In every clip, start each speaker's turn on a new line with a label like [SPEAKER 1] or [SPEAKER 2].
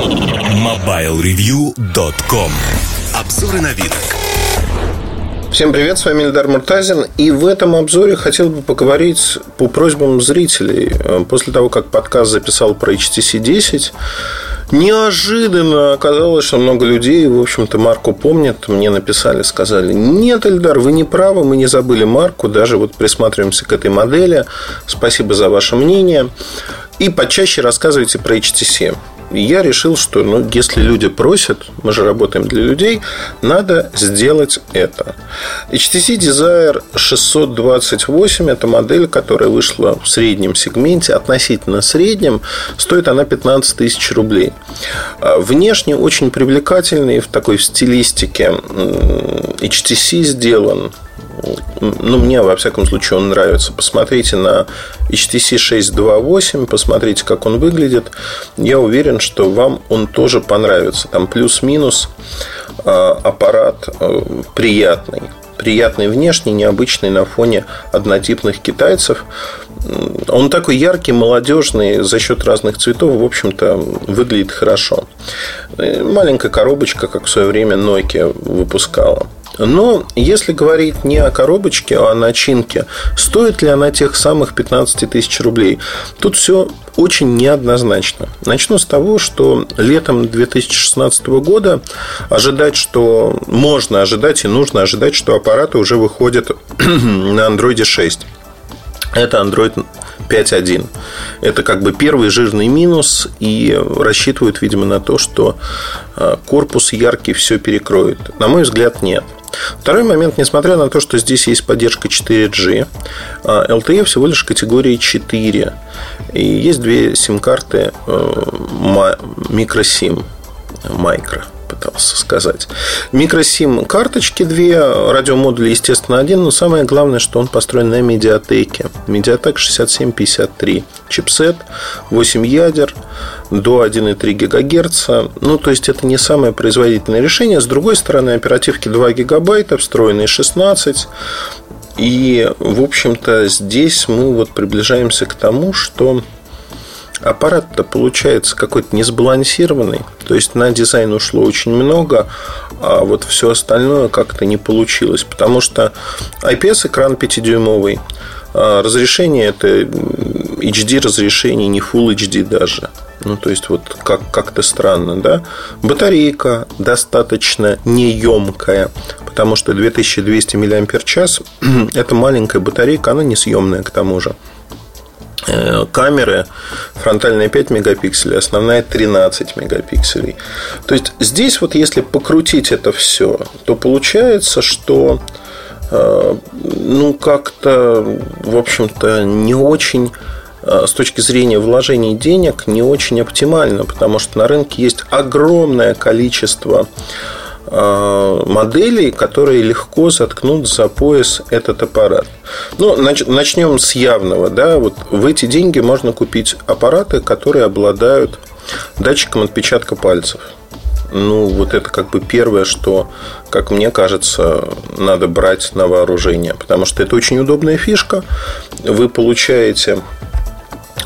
[SPEAKER 1] MobileReview.com Обзоры на вид.
[SPEAKER 2] Всем привет, с вами Эльдар Муртазин. И в этом обзоре хотел бы поговорить по просьбам зрителей. После того, как подкаст записал про HTC 10, Неожиданно оказалось, что много людей, в общем-то, марку помнят. Мне написали, сказали, нет, Эльдар, вы не правы, мы не забыли марку, даже вот присматриваемся к этой модели. Спасибо за ваше мнение. И почаще рассказывайте про HTC я решил, что ну, если люди просят, мы же работаем для людей, надо сделать это. HTC Desire 628 – это модель, которая вышла в среднем сегменте, относительно среднем, стоит она 15 тысяч рублей. А внешне очень привлекательный в такой стилистике HTC сделан ну, мне, во всяком случае, он нравится. Посмотрите на HTC 628, посмотрите, как он выглядит. Я уверен, что вам он тоже понравится. Там плюс-минус а, аппарат а, приятный. Приятный внешне, необычный на фоне однотипных китайцев. Он такой яркий, молодежный, за счет разных цветов, в общем-то, выглядит хорошо. Маленькая коробочка, как в свое время Nokia выпускала. Но если говорить не о коробочке, а о начинке, стоит ли она тех самых 15 тысяч рублей? Тут все очень неоднозначно. Начну с того, что летом 2016 года ожидать, что можно ожидать и нужно ожидать, что аппараты уже выходят на Android 6. Это Android 5.1. Это как бы первый жирный минус, и рассчитывают, видимо, на то, что а, корпус яркий все перекроет. На мой взгляд, нет. Второй момент, несмотря на то, что здесь есть поддержка 4G, LTE а, всего лишь категории 4. И есть две сим-карты микросим, микро пытался сказать. Микросим карточки две, радиомодули, естественно, один, но самое главное, что он построен на медиатеке. MediaTek 6753. Чипсет, 8 ядер, до 1,3 ГГц. Ну, то есть, это не самое производительное решение. С другой стороны, оперативки 2 гигабайта, встроенные 16. И, в общем-то, здесь мы вот приближаемся к тому, что аппарат-то получается какой-то несбалансированный. То есть на дизайн ушло очень много, а вот все остальное как-то не получилось. Потому что IPS-экран 5-дюймовый, а разрешение это HD разрешение, не Full HD даже. Ну, то есть, вот как- как-то странно, да? Батарейка достаточно неемкая, потому что 2200 мАч это маленькая батарейка, она несъемная к тому же. Э, камеры фронтальная 5 мегапикселей, основная 13 мегапикселей. То есть здесь вот если покрутить это все, то получается, что э, ну как-то, в общем-то, не очень э, с точки зрения вложений денег не очень оптимально, потому что на рынке есть огромное количество моделей, которые легко заткнут за пояс этот аппарат. Ну, начнем с явного. Да? Вот в эти деньги можно купить аппараты, которые обладают датчиком отпечатка пальцев. Ну, вот это как бы первое, что, как мне кажется, надо брать на вооружение. Потому что это очень удобная фишка. Вы получаете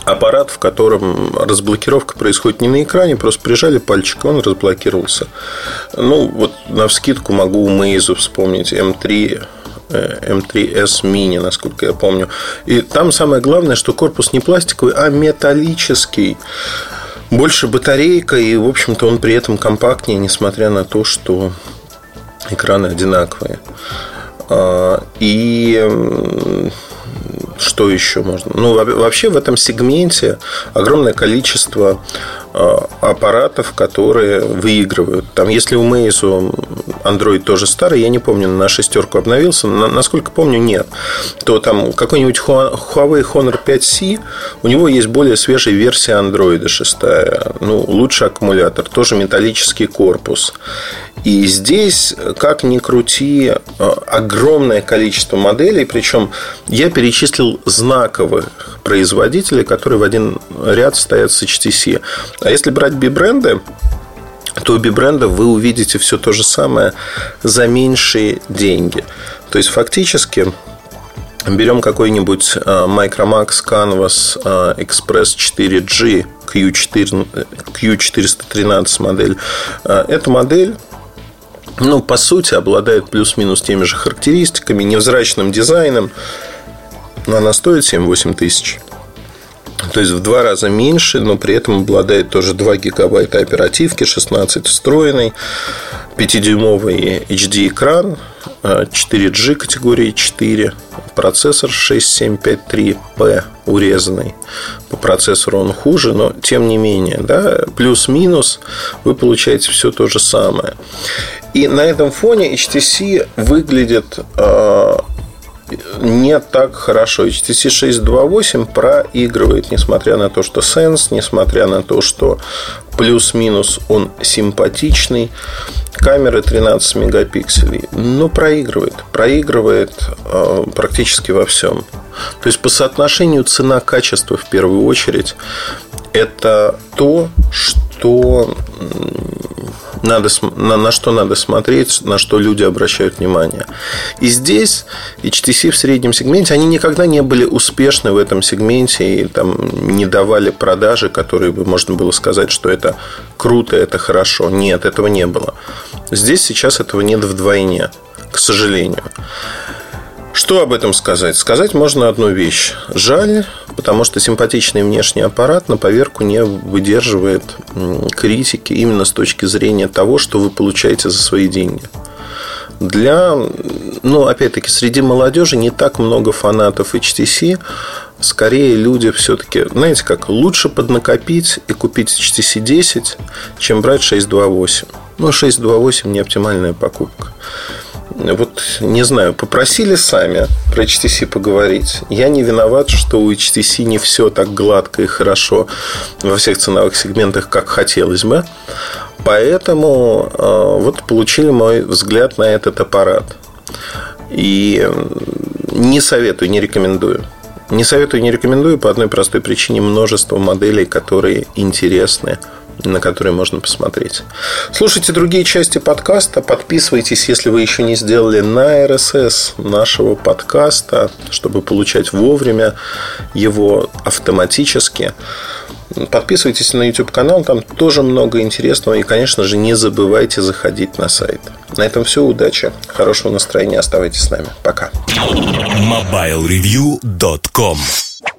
[SPEAKER 2] аппарат, в котором разблокировка происходит не на экране, просто прижали пальчик, и он разблокировался. Ну, вот на вскидку могу у Meizu вспомнить M3 M3S э, Mini, насколько я помню. И там самое главное, что корпус не пластиковый, а металлический. Больше батарейка, и, в общем-то, он при этом компактнее, несмотря на то, что экраны одинаковые. А, и что еще можно? Ну, вообще в этом сегменте огромное количество а, аппаратов, которые выигрывают. Там, если у Meizu Android тоже старый, я не помню, на шестерку обновился, насколько помню, нет, то там какой-нибудь Huawei Honor 5C, у него есть более свежая версия Android 6, ну, лучший аккумулятор, тоже металлический корпус. И здесь, как ни крути, а, огромное количество моделей, причем я перечислил знаковых производителей, которые в один ряд стоят с HTC. А если брать би-бренды, то у би-брендов вы увидите все то же самое за меньшие деньги. То есть, фактически, Берем какой-нибудь Micromax Canvas Express 4G Q4, Q413 модель. Эта модель ну, по сути, обладает плюс-минус теми же характеристиками, невзрачным дизайном, но она стоит 7-8 тысяч. То есть в два раза меньше, но при этом обладает тоже 2 гигабайта оперативки, 16 встроенный, 5-дюймовый HD-экран, 4G категории 4, процессор 6753P урезанный. По процессору он хуже, но тем не менее, да, плюс-минус вы получаете все то же самое. И на этом фоне HTC выглядит э, не так хорошо. HTC 628 проигрывает, несмотря на то, что Sense, несмотря на то, что плюс-минус он симпатичный. Камеры 13 мегапикселей. Но проигрывает. Проигрывает э, практически во всем. То есть по соотношению цена-качество в первую очередь это то, что надо, на, на что надо смотреть, на что люди обращают внимание. И здесь HTC в среднем сегменте, они никогда не были успешны в этом сегменте и там не давали продажи, которые бы можно было сказать, что это круто, это хорошо. Нет, этого не было. Здесь сейчас этого нет вдвойне, к сожалению. Что об этом сказать? Сказать можно одну вещь. Жаль, потому что симпатичный внешний аппарат на поверку не выдерживает критики именно с точки зрения того, что вы получаете за свои деньги. Для, ну, опять-таки, среди молодежи не так много фанатов HTC. Скорее люди все-таки, знаете как, лучше поднакопить и купить HTC 10, чем брать 628. Ну, 628 не оптимальная покупка вот не знаю, попросили сами про HTC поговорить. Я не виноват, что у HTC не все так гладко и хорошо во всех ценовых сегментах, как хотелось бы. Поэтому э, вот получили мой взгляд на этот аппарат. И не советую, не рекомендую. Не советую, не рекомендую по одной простой причине множество моделей, которые интересны на которые можно посмотреть. Слушайте другие части подкаста, подписывайтесь, если вы еще не сделали на RSS нашего подкаста, чтобы получать вовремя его автоматически. Подписывайтесь на YouTube канал, там тоже много интересного. И, конечно же, не забывайте заходить на сайт. На этом все. Удачи, хорошего настроения. Оставайтесь с нами. Пока.
[SPEAKER 1] MobileReview.com